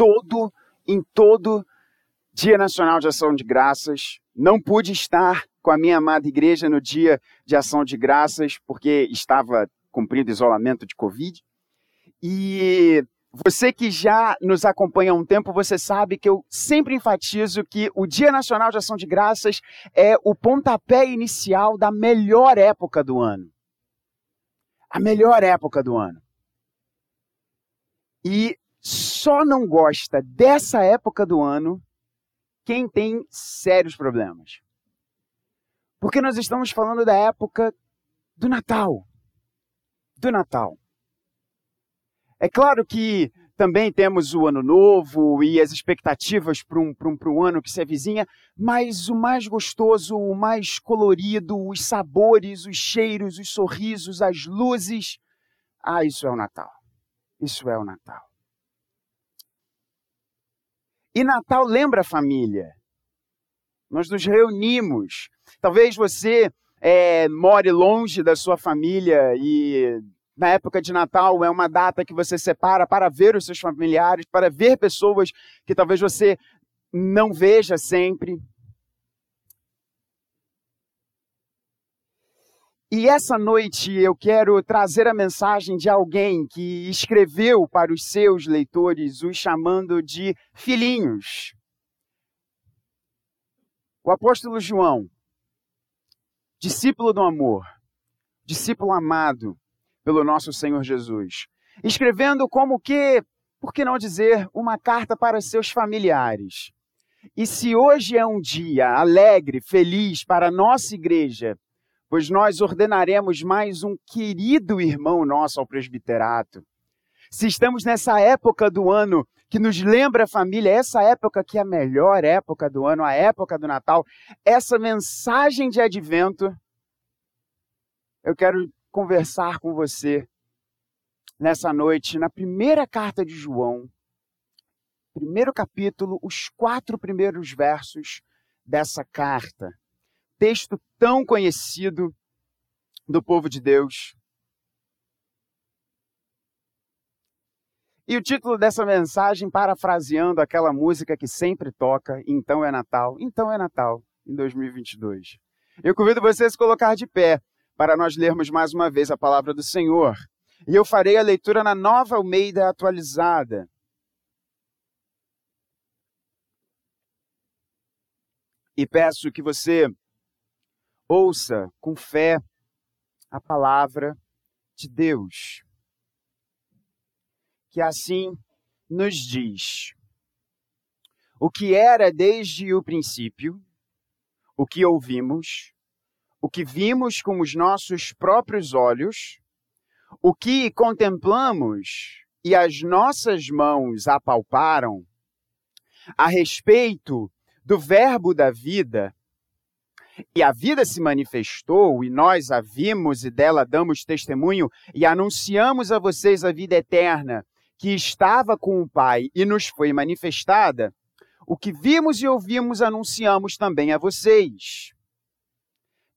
todo, em todo Dia Nacional de Ação de Graças. Não pude estar com a minha amada igreja no dia de Ação de Graças, porque estava cumprindo isolamento de Covid. E você que já nos acompanha há um tempo, você sabe que eu sempre enfatizo que o Dia Nacional de Ação de Graças é o pontapé inicial da melhor época do ano. A melhor época do ano. E só não gosta dessa época do ano quem tem sérios problemas. Porque nós estamos falando da época do Natal. Do Natal. É claro que também temos o ano novo e as expectativas para um, um, um ano que se avizinha, mas o mais gostoso, o mais colorido, os sabores, os cheiros, os sorrisos, as luzes. Ah, isso é o Natal. Isso é o Natal. E Natal lembra a família. Nós nos reunimos. Talvez você é, more longe da sua família e na época de Natal é uma data que você separa para ver os seus familiares, para ver pessoas que talvez você não veja sempre. E essa noite eu quero trazer a mensagem de alguém que escreveu para os seus leitores, os chamando de filhinhos. O apóstolo João, discípulo do amor, discípulo amado pelo nosso Senhor Jesus, escrevendo como que, por que não dizer, uma carta para seus familiares. E se hoje é um dia alegre, feliz para a nossa igreja, pois nós ordenaremos mais um querido irmão nosso ao presbiterato. Se estamos nessa época do ano que nos lembra a família, essa época que é a melhor época do ano, a época do Natal, essa mensagem de advento, eu quero conversar com você nessa noite, na primeira carta de João, primeiro capítulo, os quatro primeiros versos dessa carta texto tão conhecido do povo de Deus. E o título dessa mensagem, parafraseando aquela música que sempre toca, Então é Natal, Então é Natal, em 2022. Eu convido você a se colocar de pé para nós lermos mais uma vez a palavra do Senhor. E eu farei a leitura na nova Almeida atualizada. E peço que você Ouça com fé a palavra de Deus, que assim nos diz: o que era desde o princípio, o que ouvimos, o que vimos com os nossos próprios olhos, o que contemplamos e as nossas mãos apalparam, a respeito do Verbo da vida e a vida se manifestou, e nós a vimos e dela damos testemunho, e anunciamos a vocês a vida eterna, que estava com o Pai e nos foi manifestada. O que vimos e ouvimos anunciamos também a vocês,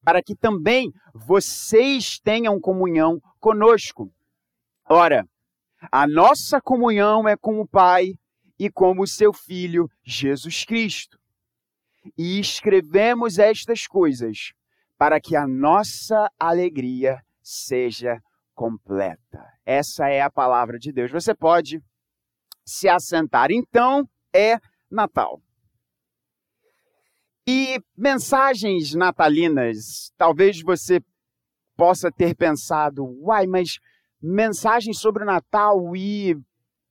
para que também vocês tenham comunhão conosco. Ora, a nossa comunhão é com o Pai e com o seu Filho Jesus Cristo e escrevemos estas coisas para que a nossa alegria seja completa. Essa é a palavra de Deus. Você pode se assentar. Então é Natal. E mensagens natalinas, talvez você possa ter pensado, uai, mas mensagens sobre o Natal e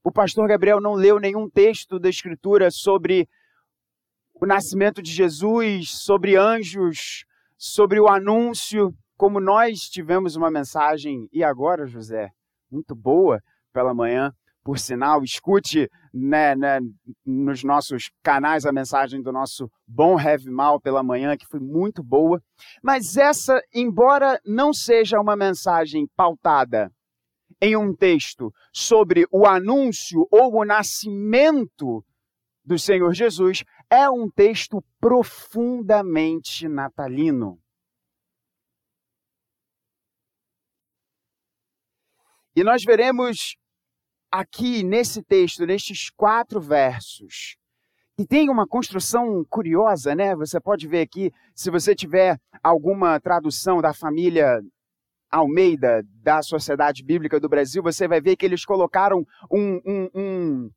o pastor Gabriel não leu nenhum texto da Escritura sobre o nascimento de Jesus, sobre anjos, sobre o anúncio, como nós tivemos uma mensagem, e agora, José, muito boa pela manhã, por sinal, escute né, né, nos nossos canais a mensagem do nosso Bom Heavy Mal pela manhã, que foi muito boa. Mas essa, embora não seja uma mensagem pautada em um texto sobre o anúncio ou o nascimento do Senhor Jesus, é um texto profundamente natalino. E nós veremos aqui nesse texto, nestes quatro versos, e tem uma construção curiosa, né? Você pode ver aqui, se você tiver alguma tradução da família Almeida, da Sociedade Bíblica do Brasil, você vai ver que eles colocaram um, um, um,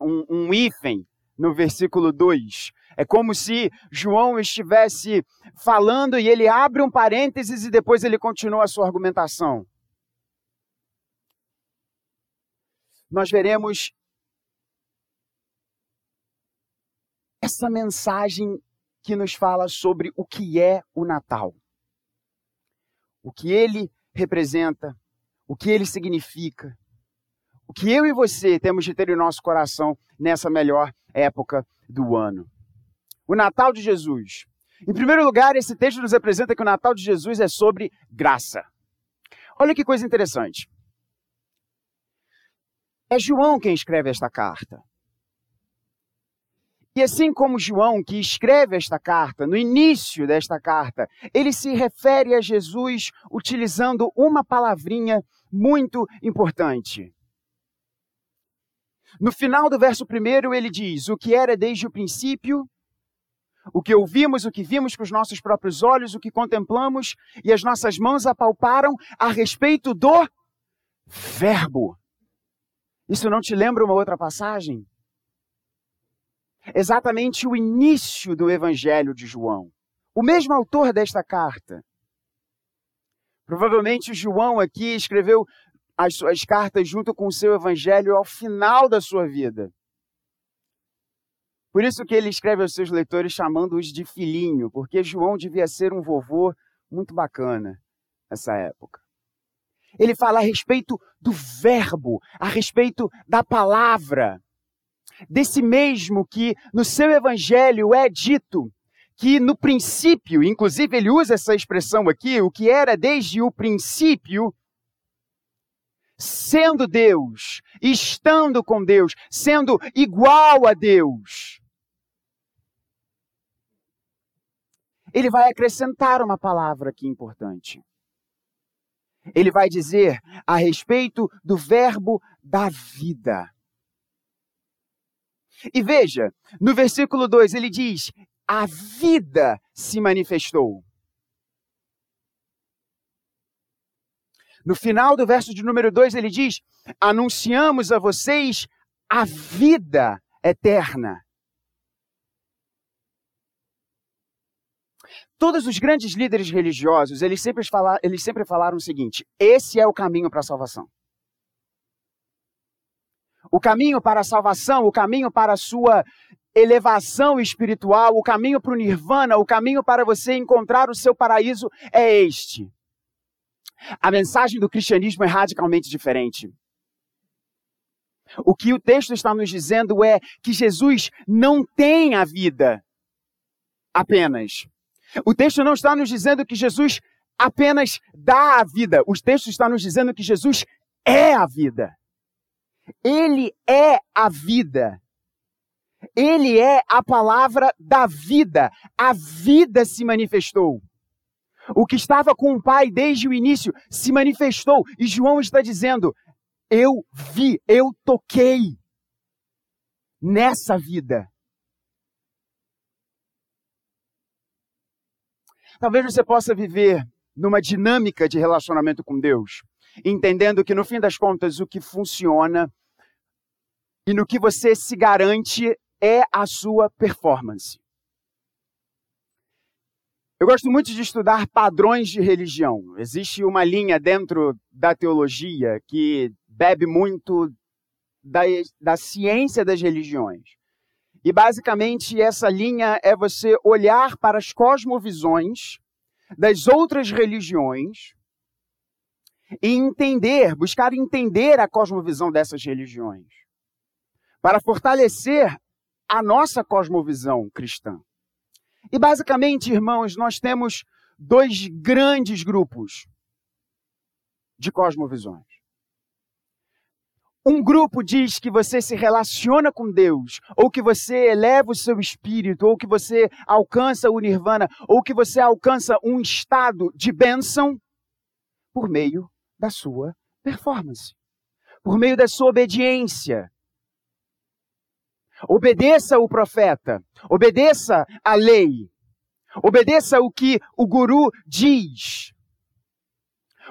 um, um hífen no versículo 2. É como se João estivesse falando e ele abre um parênteses e depois ele continua a sua argumentação. Nós veremos essa mensagem que nos fala sobre o que é o Natal. O que ele representa, o que ele significa, o que eu e você temos de ter em nosso coração nessa melhor época do ano. O Natal de Jesus. Em primeiro lugar, esse texto nos apresenta que o Natal de Jesus é sobre graça. Olha que coisa interessante. É João quem escreve esta carta. E assim como João, que escreve esta carta, no início desta carta, ele se refere a Jesus utilizando uma palavrinha muito importante. No final do verso primeiro, ele diz: O que era desde o princípio, o que ouvimos, o que vimos com os nossos próprios olhos, o que contemplamos e as nossas mãos apalparam a respeito do Verbo. Isso não te lembra uma outra passagem? exatamente o início do Evangelho de João. O mesmo autor desta carta. Provavelmente João aqui escreveu as suas cartas junto com o seu Evangelho ao final da sua vida. Por isso que ele escreve aos seus leitores chamando-os de filhinho, porque João devia ser um vovô muito bacana nessa época. Ele fala a respeito do verbo, a respeito da palavra desse mesmo que no seu evangelho é dito que no princípio, inclusive ele usa essa expressão aqui, o que era desde o princípio, sendo Deus, estando com Deus, sendo igual a Deus. Ele vai acrescentar uma palavra aqui importante. Ele vai dizer a respeito do verbo da vida. E veja, no versículo 2 ele diz: a vida se manifestou. No final do verso de número 2 ele diz: anunciamos a vocês a vida eterna. Todos os grandes líderes religiosos, eles sempre, falaram, eles sempre falaram o seguinte: esse é o caminho para a salvação o caminho para a salvação, o caminho para a sua elevação espiritual, o caminho para o nirvana, o caminho para você encontrar o seu paraíso é este. A mensagem do cristianismo é radicalmente diferente. O que o texto está nos dizendo é que Jesus não tem a vida apenas. O texto não está nos dizendo que Jesus apenas dá a vida. O texto está nos dizendo que Jesus é a vida. Ele é a vida. Ele é a palavra da vida. A vida se manifestou. O que estava com o Pai desde o início se manifestou. E João está dizendo: Eu vi, eu toquei nessa vida. Talvez você possa viver numa dinâmica de relacionamento com Deus, entendendo que no fim das contas o que funciona e no que você se garante é a sua performance. Eu gosto muito de estudar padrões de religião. Existe uma linha dentro da teologia que bebe muito da, da ciência das religiões. E basicamente essa linha é você olhar para as cosmovisões das outras religiões e entender, buscar entender a cosmovisão dessas religiões para fortalecer a nossa cosmovisão cristã. E basicamente, irmãos, nós temos dois grandes grupos de cosmovisões. Um grupo diz que você se relaciona com Deus, ou que você eleva o seu espírito, ou que você alcança o nirvana, ou que você alcança um estado de bênção por meio da sua performance por meio da sua obediência. Obedeça o profeta, obedeça a lei, obedeça o que o guru diz.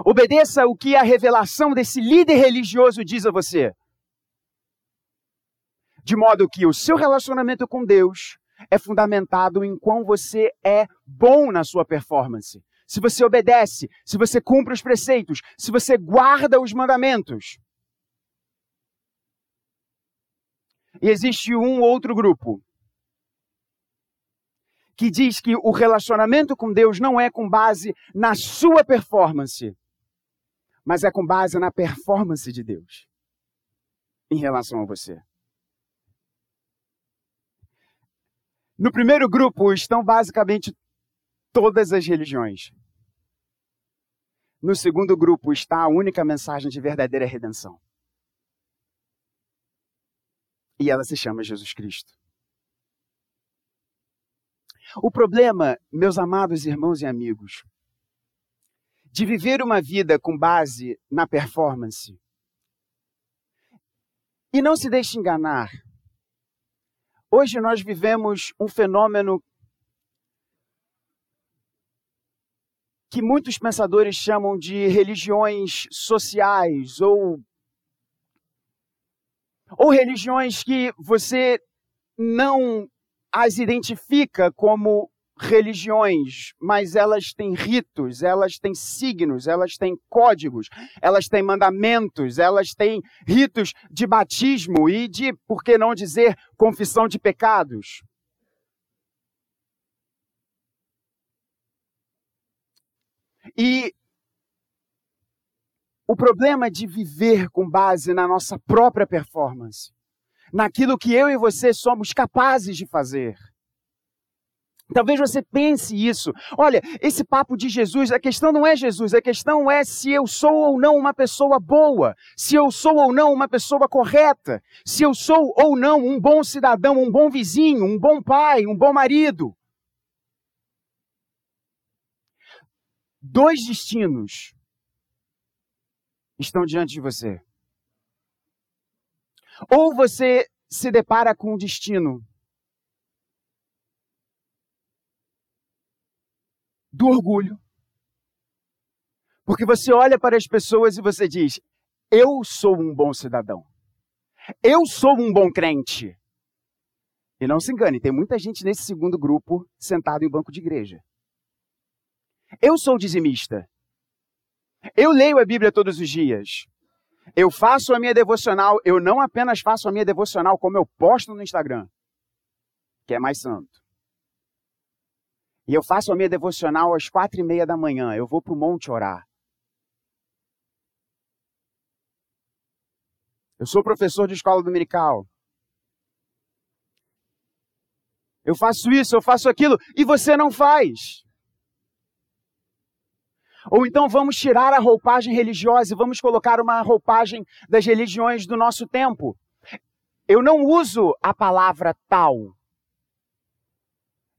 Obedeça o que a revelação desse líder religioso diz a você. De modo que o seu relacionamento com Deus é fundamentado em quão você é bom na sua performance. Se você obedece, se você cumpre os preceitos, se você guarda os mandamentos. E existe um outro grupo que diz que o relacionamento com Deus não é com base na sua performance, mas é com base na performance de Deus em relação a você. No primeiro grupo estão basicamente todas as religiões. No segundo grupo está a única mensagem de verdadeira redenção. E ela se chama Jesus Cristo. O problema, meus amados irmãos e amigos, de viver uma vida com base na performance. E não se deixe enganar. Hoje nós vivemos um fenômeno que muitos pensadores chamam de religiões sociais ou ou religiões que você não as identifica como religiões, mas elas têm ritos, elas têm signos, elas têm códigos, elas têm mandamentos, elas têm ritos de batismo e de, por que não dizer, confissão de pecados. E o problema de viver com base na nossa própria performance, naquilo que eu e você somos capazes de fazer, Talvez você pense isso. Olha, esse papo de Jesus, a questão não é Jesus, a questão é se eu sou ou não uma pessoa boa, se eu sou ou não uma pessoa correta, se eu sou ou não um bom cidadão, um bom vizinho, um bom pai, um bom marido. Dois destinos estão diante de você. Ou você se depara com um destino do orgulho. Porque você olha para as pessoas e você diz: Eu sou um bom cidadão. Eu sou um bom crente. E não se engane, tem muita gente nesse segundo grupo sentado em um banco de igreja. Eu sou dizimista. Eu leio a Bíblia todos os dias. Eu faço a minha devocional. Eu não apenas faço a minha devocional, como eu posto no Instagram, que é mais santo. E eu faço a minha devocional às quatro e meia da manhã. Eu vou para o monte orar. Eu sou professor de escola dominical. Eu faço isso, eu faço aquilo, e você não faz. Ou então vamos tirar a roupagem religiosa e vamos colocar uma roupagem das religiões do nosso tempo. Eu não uso a palavra tal.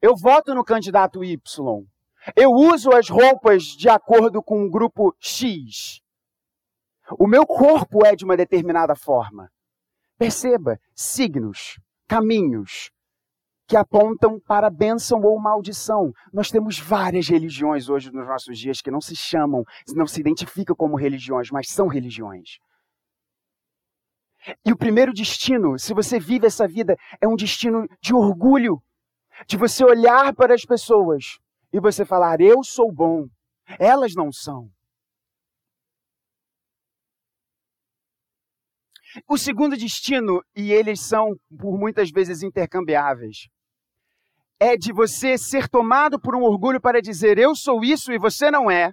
Eu voto no candidato Y. Eu uso as roupas de acordo com o grupo X. O meu corpo é de uma determinada forma. Perceba, signos, caminhos que apontam para bênção ou maldição. Nós temos várias religiões hoje nos nossos dias que não se chamam, não se identificam como religiões, mas são religiões. E o primeiro destino, se você vive essa vida, é um destino de orgulho de você olhar para as pessoas e você falar: Eu sou bom, elas não são. O segundo destino, e eles são por muitas vezes intercambiáveis, é de você ser tomado por um orgulho para dizer eu sou isso e você não é.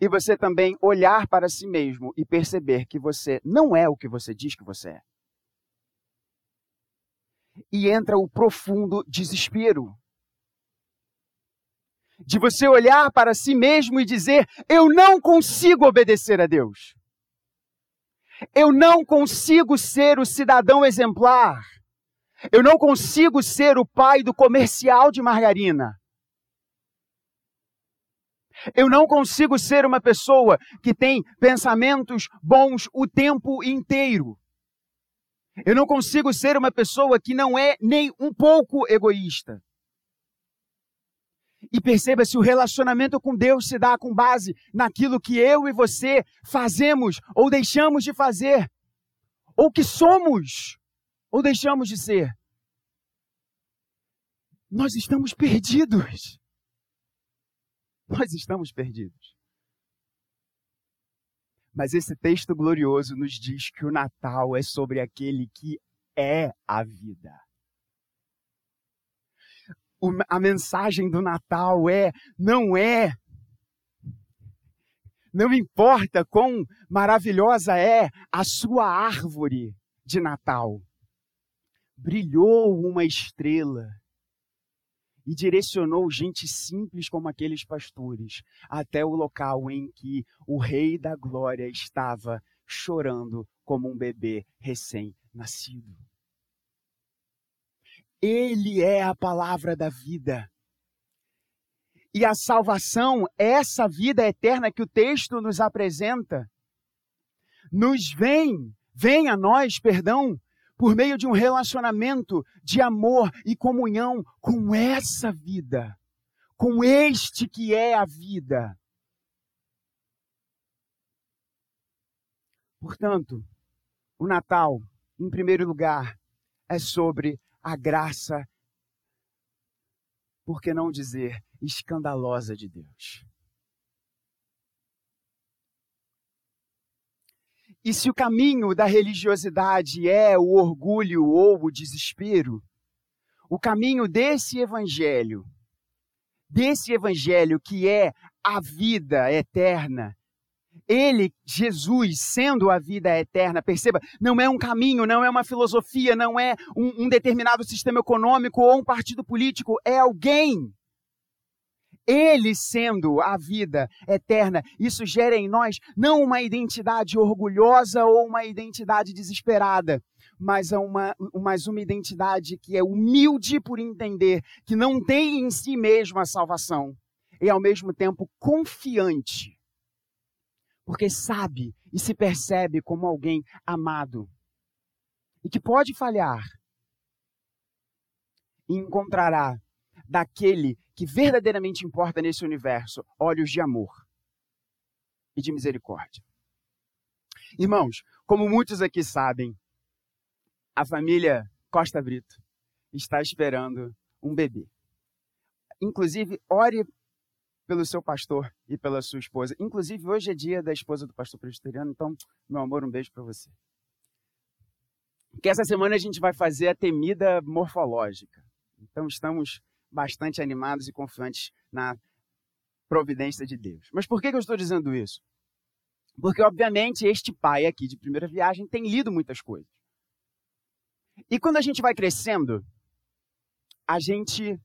E você também olhar para si mesmo e perceber que você não é o que você diz que você é e entra o profundo desespero. De você olhar para si mesmo e dizer: Eu não consigo obedecer a Deus. Eu não consigo ser o cidadão exemplar. Eu não consigo ser o pai do comercial de margarina. Eu não consigo ser uma pessoa que tem pensamentos bons o tempo inteiro. Eu não consigo ser uma pessoa que não é nem um pouco egoísta. E perceba se o relacionamento com Deus se dá com base naquilo que eu e você fazemos ou deixamos de fazer, ou que somos ou deixamos de ser. Nós estamos perdidos. Nós estamos perdidos. Mas esse texto glorioso nos diz que o Natal é sobre aquele que é a vida. A mensagem do Natal é: não é. Não importa quão maravilhosa é a sua árvore de Natal. Brilhou uma estrela e direcionou gente simples como aqueles pastores até o local em que o Rei da Glória estava chorando como um bebê recém-nascido. Ele é a palavra da vida. E a salvação, essa vida eterna que o texto nos apresenta, nos vem, vem a nós, perdão, por meio de um relacionamento de amor e comunhão com essa vida, com este que é a vida. Portanto, o Natal, em primeiro lugar, é sobre a graça, por que não dizer escandalosa de Deus. E se o caminho da religiosidade é o orgulho ou o desespero, o caminho desse evangelho, desse evangelho que é a vida eterna, ele, Jesus, sendo a vida eterna, perceba, não é um caminho, não é uma filosofia, não é um, um determinado sistema econômico ou um partido político, é alguém ele sendo a vida eterna, isso gera em nós não uma identidade orgulhosa ou uma identidade desesperada, mas uma, mas uma identidade que é humilde por entender que não tem em si mesmo a salvação e ao mesmo tempo confiante, porque sabe e se percebe como alguém amado e que pode falhar e encontrará daquele que verdadeiramente importa nesse universo olhos de amor e de misericórdia. Irmãos, como muitos aqui sabem, a família Costa Brito está esperando um bebê. Inclusive, ore pelo seu pastor e pela sua esposa. Inclusive, hoje é dia da esposa do pastor presbiteriano, então, meu amor, um beijo para você. Que essa semana a gente vai fazer a temida morfológica. Então, estamos bastante animados e confiantes na providência de Deus. Mas por que, eu estou dizendo isso? Porque, obviamente, este pai aqui de primeira viagem tem lido muitas coisas. E quando a gente vai crescendo, a gente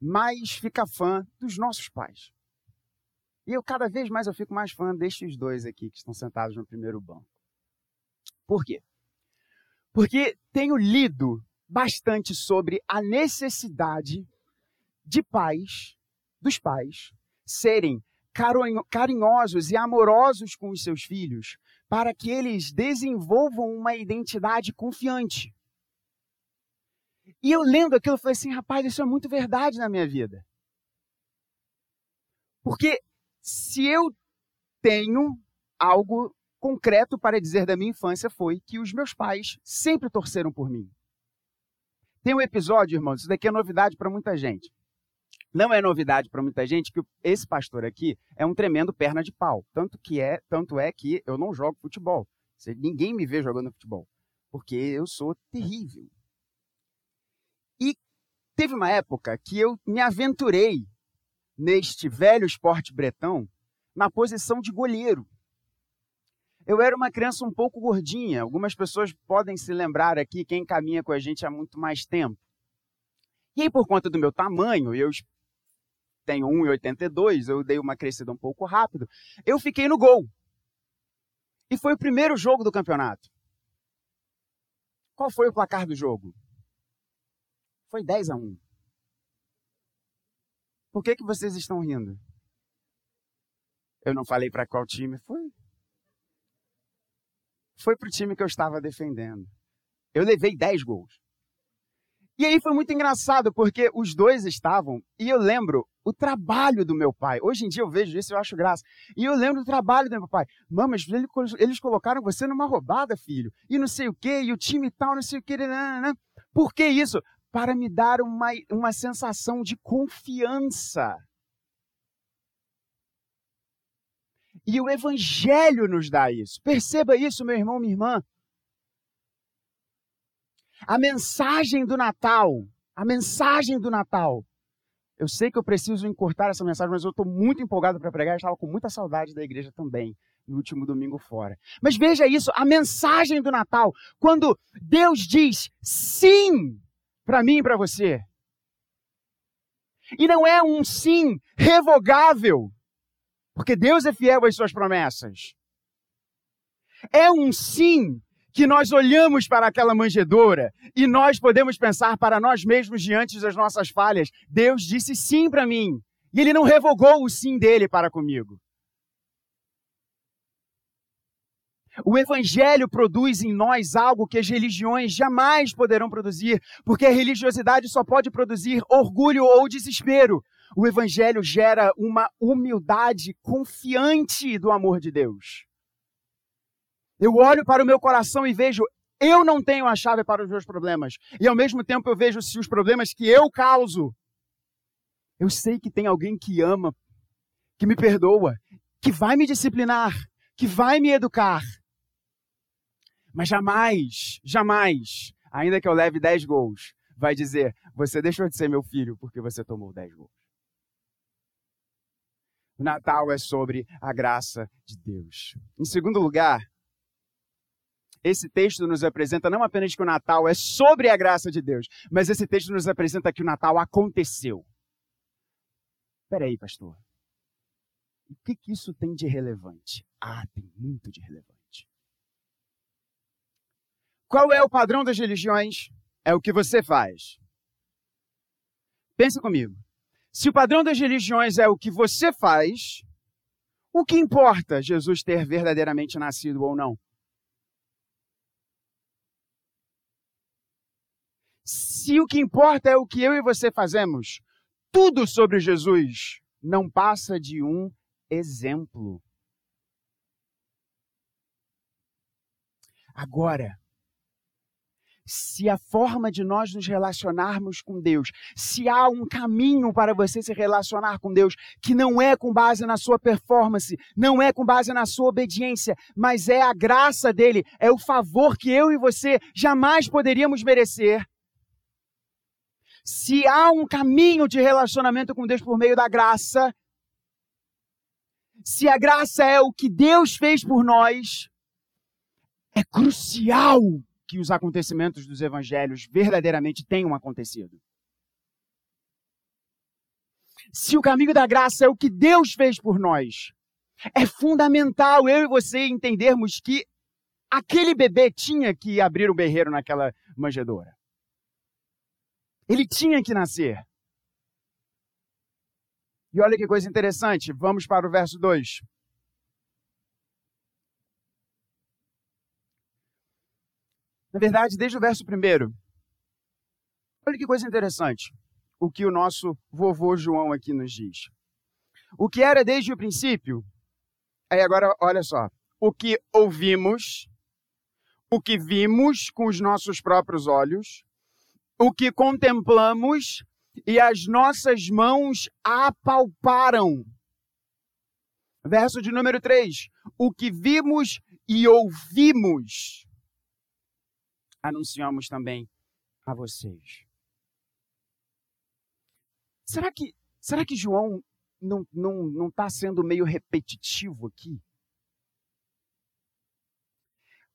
mais fica fã dos nossos pais. E eu, cada vez mais, eu fico mais fã destes dois aqui que estão sentados no primeiro banco. Por quê? Porque tenho lido bastante sobre a necessidade de pais, dos pais, serem carinhosos e amorosos com os seus filhos, para que eles desenvolvam uma identidade confiante. E eu lendo aquilo, eu falei assim, rapaz, isso é muito verdade na minha vida. Porque se eu tenho algo concreto para dizer da minha infância foi que os meus pais sempre torceram por mim. Tem um episódio, irmãos, isso daqui é novidade para muita gente. Não é novidade para muita gente que esse pastor aqui é um tremendo perna de pau. Tanto que é, tanto é que eu não jogo futebol. Ninguém me vê jogando futebol, porque eu sou terrível. E teve uma época que eu me aventurei neste velho esporte bretão na posição de goleiro. Eu era uma criança um pouco gordinha. Algumas pessoas podem se lembrar aqui, quem caminha com a gente há muito mais tempo. E aí, por conta do meu tamanho, eu tenho 1,82, eu dei uma crescida um pouco rápido, eu fiquei no gol. E foi o primeiro jogo do campeonato. Qual foi o placar do jogo? Foi 10 a 1. Por que, que vocês estão rindo? Eu não falei para qual time foi. Foi para o time que eu estava defendendo. Eu levei 10 gols. E aí foi muito engraçado, porque os dois estavam, e eu lembro o trabalho do meu pai. Hoje em dia eu vejo isso e eu acho graça. E eu lembro do trabalho do meu pai. Mamas, eles colocaram você numa roubada, filho. E não sei o quê, e o time tal, não sei o quê. Por que isso? Para me dar uma, uma sensação de confiança. E o Evangelho nos dá isso. Perceba isso, meu irmão, minha irmã. A mensagem do Natal, a mensagem do Natal. Eu sei que eu preciso encurtar essa mensagem, mas eu estou muito empolgado para pregar. Eu estava com muita saudade da igreja também, no último domingo fora. Mas veja isso, a mensagem do Natal, quando Deus diz sim para mim e para você. E não é um sim revogável, porque Deus é fiel às suas promessas. É um sim que nós olhamos para aquela manjedoura e nós podemos pensar para nós mesmos diante das nossas falhas: Deus disse sim para mim. E ele não revogou o sim dele para comigo. O Evangelho produz em nós algo que as religiões jamais poderão produzir, porque a religiosidade só pode produzir orgulho ou desespero. O Evangelho gera uma humildade confiante do amor de Deus. Eu olho para o meu coração e vejo, eu não tenho a chave para os meus problemas. E ao mesmo tempo eu vejo se os problemas que eu causo. Eu sei que tem alguém que ama, que me perdoa, que vai me disciplinar, que vai me educar. Mas jamais, jamais, ainda que eu leve 10 gols, vai dizer: Você deixou de ser meu filho porque você tomou 10 gols. O Natal é sobre a graça de Deus. Em segundo lugar, esse texto nos apresenta não apenas que o Natal é sobre a graça de Deus, mas esse texto nos apresenta que o Natal aconteceu. Peraí, pastor. O que, que isso tem de relevante? Ah, tem muito de relevante. Qual é o padrão das religiões? É o que você faz. Pensa comigo. Se o padrão das religiões é o que você faz, o que importa Jesus ter verdadeiramente nascido ou não? Se o que importa é o que eu e você fazemos, tudo sobre Jesus não passa de um exemplo. Agora, se a forma de nós nos relacionarmos com Deus, se há um caminho para você se relacionar com Deus que não é com base na sua performance, não é com base na sua obediência, mas é a graça dele, é o favor que eu e você jamais poderíamos merecer, se há um caminho de relacionamento com Deus por meio da graça, se a graça é o que Deus fez por nós, é crucial que os acontecimentos dos evangelhos verdadeiramente tenham acontecido. Se o caminho da graça é o que Deus fez por nós, é fundamental eu e você entendermos que aquele bebê tinha que abrir o berreiro naquela manjedoura. Ele tinha que nascer. E olha que coisa interessante, vamos para o verso 2. Na verdade, desde o verso 1. Olha que coisa interessante. O que o nosso vovô João aqui nos diz. O que era desde o princípio. Aí agora, olha só. O que ouvimos, o que vimos com os nossos próprios olhos, o que contemplamos e as nossas mãos apalparam. Verso de número 3. O que vimos e ouvimos, anunciamos também a vocês. Será que, será que João não está não, não tá sendo meio repetitivo aqui?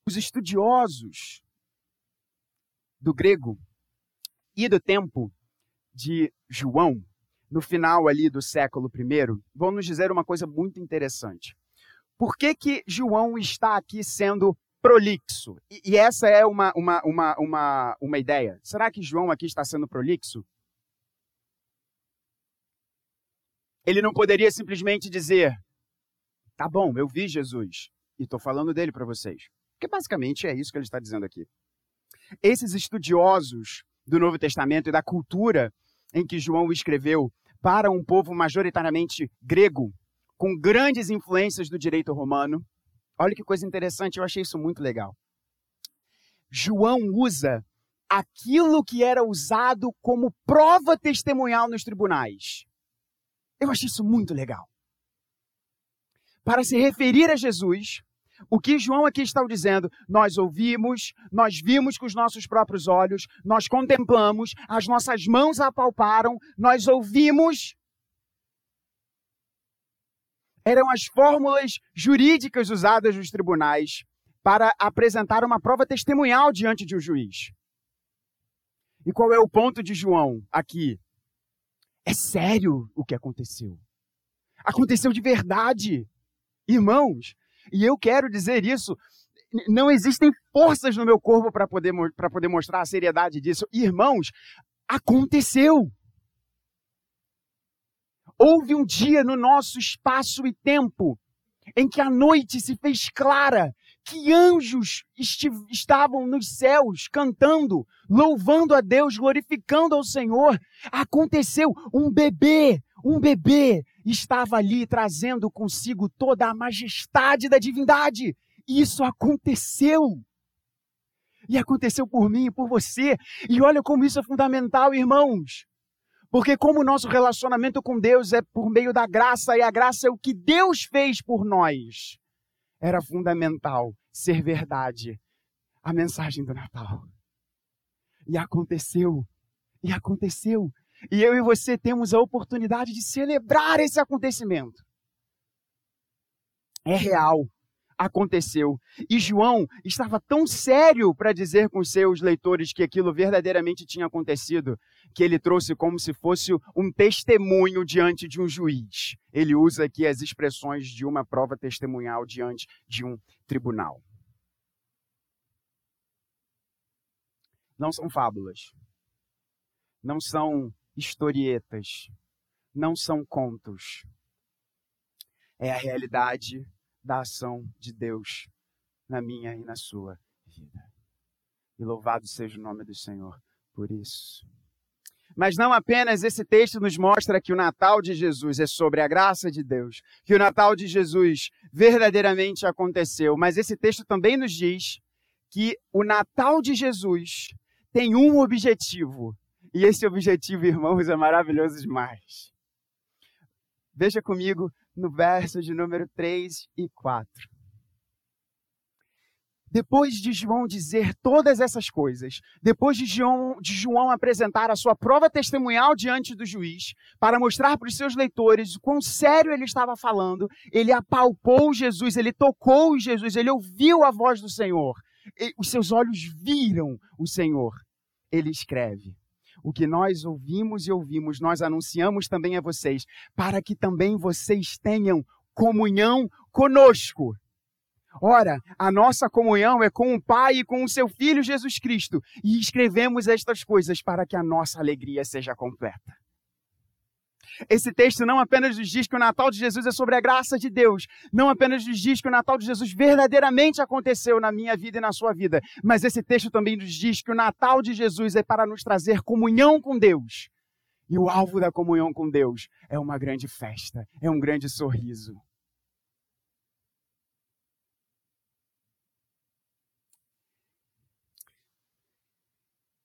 Os estudiosos do grego e do tempo de João, no final ali do século I, vão nos dizer uma coisa muito interessante. Por que, que João está aqui sendo prolixo? E, e essa é uma, uma, uma, uma, uma ideia. Será que João aqui está sendo prolixo? Ele não poderia simplesmente dizer: Tá bom, eu vi Jesus e estou falando dele para vocês. Porque basicamente é isso que ele está dizendo aqui. Esses estudiosos do Novo Testamento e da cultura em que João escreveu para um povo majoritariamente grego, com grandes influências do direito romano. Olha que coisa interessante, eu achei isso muito legal. João usa aquilo que era usado como prova testemunhal nos tribunais. Eu achei isso muito legal. Para se referir a Jesus, o que João aqui está dizendo, nós ouvimos, nós vimos com os nossos próprios olhos, nós contemplamos, as nossas mãos apalparam, nós ouvimos. Eram as fórmulas jurídicas usadas nos tribunais para apresentar uma prova testemunhal diante de um juiz. E qual é o ponto de João aqui? É sério o que aconteceu. Aconteceu de verdade. Irmãos, e eu quero dizer isso, não existem forças no meu corpo para poder, poder mostrar a seriedade disso. Irmãos, aconteceu. Houve um dia no nosso espaço e tempo em que a noite se fez clara, que anjos estavam nos céus cantando, louvando a Deus, glorificando ao Senhor. Aconteceu um bebê, um bebê estava ali trazendo consigo toda a majestade da divindade. Isso aconteceu. E aconteceu por mim e por você. E olha como isso é fundamental, irmãos. Porque como o nosso relacionamento com Deus é por meio da graça e a graça é o que Deus fez por nós, era fundamental ser verdade a mensagem do Natal. E aconteceu. E aconteceu. E eu e você temos a oportunidade de celebrar esse acontecimento. É real. Aconteceu. E João estava tão sério para dizer com seus leitores que aquilo verdadeiramente tinha acontecido, que ele trouxe como se fosse um testemunho diante de um juiz. Ele usa aqui as expressões de uma prova testemunhal diante de um tribunal. Não são fábulas. Não são historietas, não são contos. É a realidade da ação de Deus na minha e na sua vida. E louvado seja o nome do Senhor por isso. Mas não apenas esse texto nos mostra que o Natal de Jesus é sobre a graça de Deus, que o Natal de Jesus verdadeiramente aconteceu, mas esse texto também nos diz que o Natal de Jesus tem um objetivo, e esse objetivo, irmãos, é maravilhoso demais. Veja comigo no verso de número 3 e 4. Depois de João dizer todas essas coisas, depois de João, de João apresentar a sua prova testemunhal diante do juiz, para mostrar para os seus leitores o quão sério ele estava falando, ele apalpou Jesus, ele tocou Jesus, ele ouviu a voz do Senhor, os seus olhos viram o Senhor. Ele escreve: o que nós ouvimos e ouvimos, nós anunciamos também a vocês, para que também vocês tenham comunhão conosco. Ora, a nossa comunhão é com o Pai e com o seu Filho Jesus Cristo, e escrevemos estas coisas para que a nossa alegria seja completa. Esse texto não apenas nos diz que o Natal de Jesus é sobre a graça de Deus, não apenas nos diz que o Natal de Jesus verdadeiramente aconteceu na minha vida e na sua vida, mas esse texto também nos diz que o Natal de Jesus é para nos trazer comunhão com Deus. E o alvo da comunhão com Deus é uma grande festa, é um grande sorriso.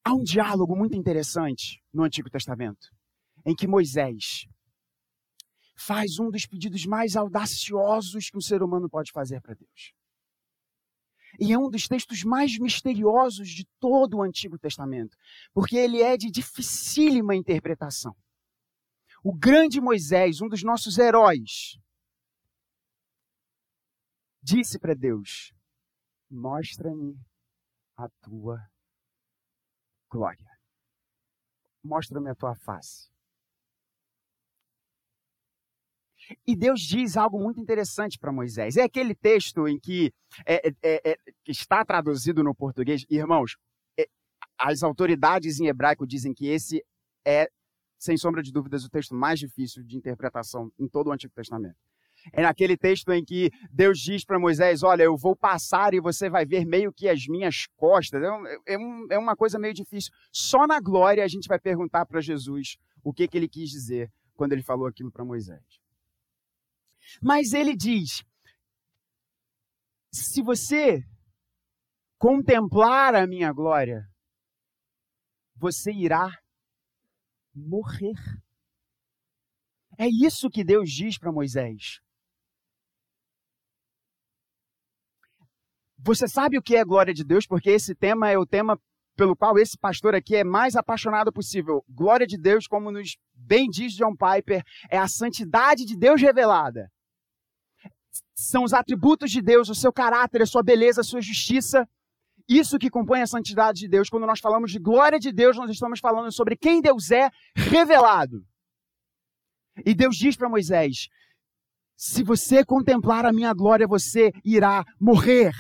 Há um diálogo muito interessante no Antigo Testamento em que Moisés faz um dos pedidos mais audaciosos que um ser humano pode fazer para Deus. E é um dos textos mais misteriosos de todo o Antigo Testamento, porque ele é de dificílima interpretação. O grande Moisés, um dos nossos heróis, disse para Deus: Mostra-me a tua glória. Mostra-me a tua face. E Deus diz algo muito interessante para Moisés. É aquele texto em que, é, é, é, é, está traduzido no português. Irmãos, é, as autoridades em hebraico dizem que esse é, sem sombra de dúvidas, o texto mais difícil de interpretação em todo o Antigo Testamento. É naquele texto em que Deus diz para Moisés: Olha, eu vou passar e você vai ver meio que as minhas costas. É, um, é uma coisa meio difícil. Só na glória a gente vai perguntar para Jesus o que, que ele quis dizer quando ele falou aquilo para Moisés. Mas ele diz: se você contemplar a minha glória, você irá morrer. É isso que Deus diz para Moisés. Você sabe o que é glória de Deus? Porque esse tema é o tema pelo qual esse pastor aqui é mais apaixonado possível. Glória de Deus, como nos bem diz John Piper, é a santidade de Deus revelada. São os atributos de Deus, o seu caráter, a sua beleza, a sua justiça. Isso que compõe a santidade de Deus. Quando nós falamos de glória de Deus, nós estamos falando sobre quem Deus é revelado. E Deus diz para Moisés: se você contemplar a minha glória, você irá morrer.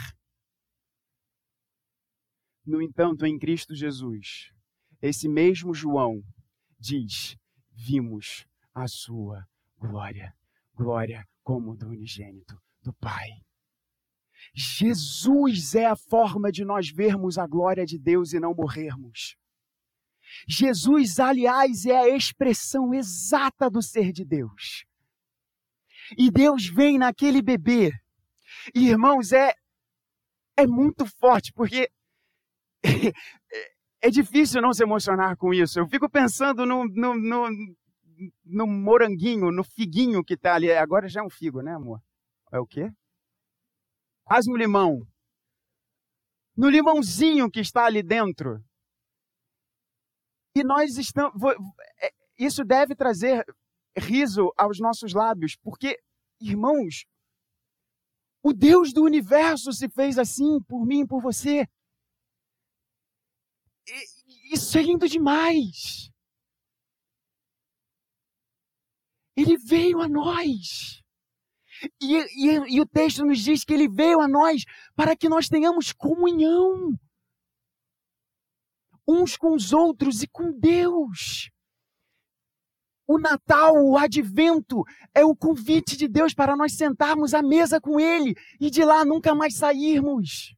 No entanto, em Cristo Jesus, esse mesmo João diz: vimos a sua glória, glória como do unigênito do Pai. Jesus é a forma de nós vermos a glória de Deus e não morrermos. Jesus, aliás, é a expressão exata do ser de Deus. E Deus vem naquele bebê. E, irmãos, é, é muito forte, porque é difícil não se emocionar com isso. Eu fico pensando no, no, no, no moranguinho, no figuinho que está ali. Agora já é um figo, né, amor? É o quê? Quase um limão. No limãozinho que está ali dentro. E nós estamos. É, isso deve trazer riso aos nossos lábios, porque, irmãos, o Deus do universo se fez assim por mim e por você. Isso é lindo demais. Ele veio a nós. E, e, e, o texto nos diz que ele veio a nós para que nós tenhamos comunhão uns com os outros e com Deus. O Natal, o advento, é o convite de Deus para nós sentarmos à mesa com Ele e de lá nunca mais sairmos.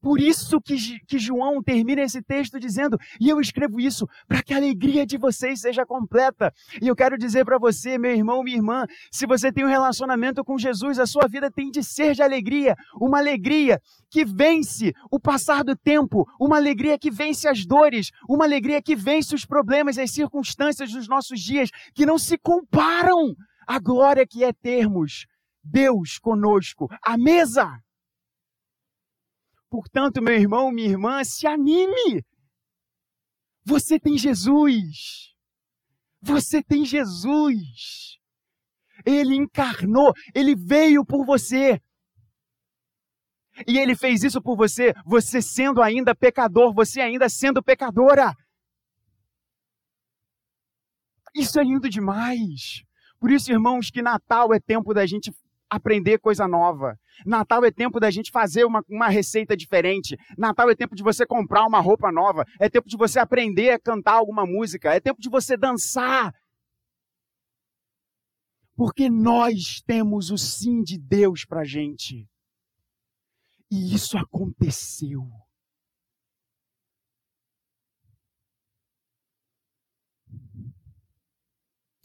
Por isso que, que João termina esse texto dizendo, e eu escrevo isso para que a alegria de vocês seja completa. E eu quero dizer para você, meu irmão, minha irmã, se você tem um relacionamento com Jesus, a sua vida tem de ser de alegria, uma alegria que vence o passar do tempo, uma alegria que vence as dores, uma alegria que vence os problemas e as circunstâncias dos nossos dias, que não se comparam à glória que é termos Deus conosco, à mesa. Portanto, meu irmão, minha irmã, se anime. Você tem Jesus. Você tem Jesus. Ele encarnou, ele veio por você. E ele fez isso por você, você sendo ainda pecador, você ainda sendo pecadora. Isso é lindo demais. Por isso, irmãos, que Natal é tempo da gente aprender coisa nova. Natal é tempo da gente fazer uma, uma receita diferente. Natal é tempo de você comprar uma roupa nova. É tempo de você aprender a cantar alguma música. É tempo de você dançar. Porque nós temos o sim de Deus para gente. E isso aconteceu.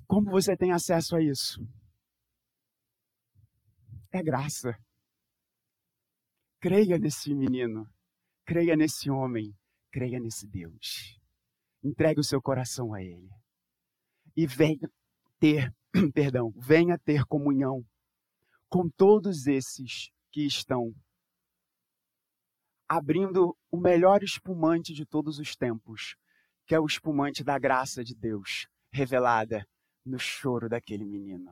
Como você tem acesso a isso? É graça. Creia nesse menino, creia nesse homem, creia nesse Deus. Entregue o seu coração a Ele. E venha ter, perdão, venha ter comunhão com todos esses que estão abrindo o melhor espumante de todos os tempos, que é o espumante da graça de Deus revelada no choro daquele menino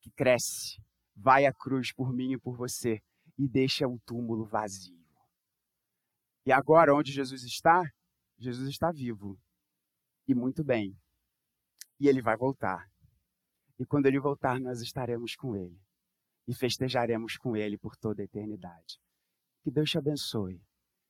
que cresce vai à cruz por mim e por você e deixa o túmulo vazio. E agora, onde Jesus está? Jesus está vivo. E muito bem. E ele vai voltar. E quando ele voltar, nós estaremos com ele. E festejaremos com ele por toda a eternidade. Que Deus te abençoe.